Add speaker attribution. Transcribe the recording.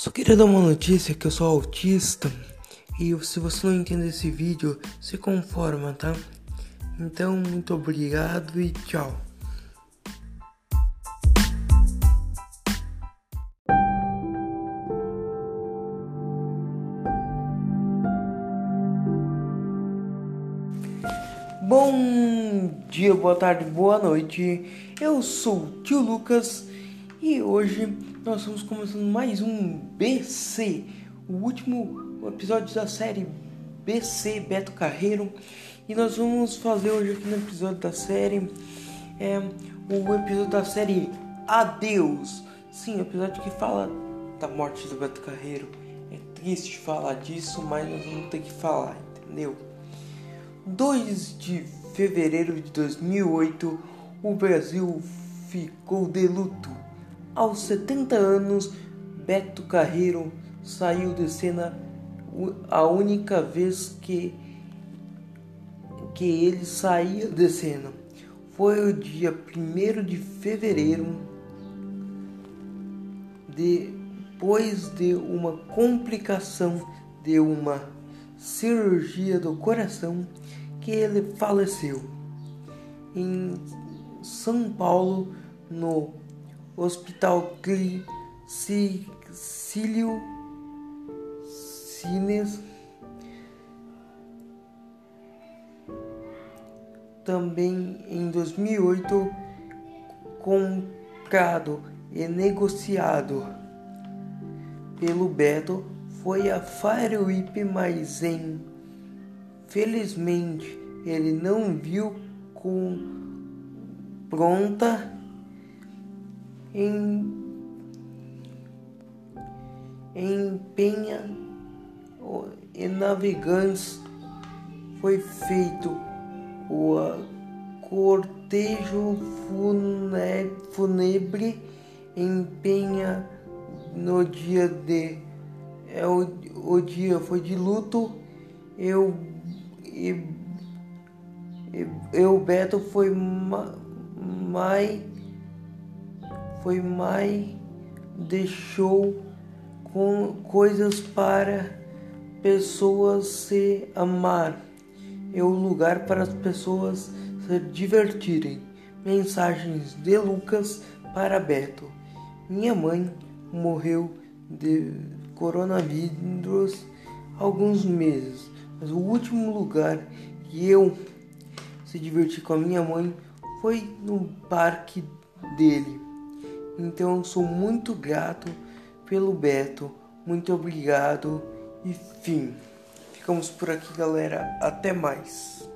Speaker 1: Só queria dar uma notícia que eu sou autista e se você não entende esse vídeo, se conforma, tá? Então, muito obrigado e tchau. Bom dia, boa tarde, boa noite. Eu sou o tio Lucas e hoje nós estamos começando mais um BC, o último episódio da série BC Beto Carreiro. E nós vamos fazer hoje aqui no episódio da série é, o episódio da série Adeus. Sim, o episódio que fala da morte do Beto Carreiro. É triste falar disso, mas nós vamos ter que falar, entendeu? 2 de fevereiro de 2008, o Brasil ficou de luto aos 70 anos, Beto Carreiro saiu de cena a única vez que, que ele saía de cena. Foi o dia 1 de fevereiro, depois de uma complicação de uma cirurgia do coração, que ele faleceu em São Paulo, no Hospital Cílio Cines. Também em 2008 comprado e negociado pelo Beto foi a Firewhip, mas em felizmente ele não viu com pronta em, em Penha e Navegantes foi feito o cortejo fúnebre em Penha no dia de é o, o dia foi de luto. Eu e, eu Beto foi ma, mai foi mais deixou com coisas para pessoas se amar e o lugar para as pessoas se divertirem. Mensagens de Lucas para Beto. Minha mãe morreu de coronavírus alguns meses, mas o último lugar que eu se diverti com a minha mãe foi no parque dele. Então eu sou muito grato pelo Beto. Muito obrigado e fim. Ficamos por aqui, galera. Até mais.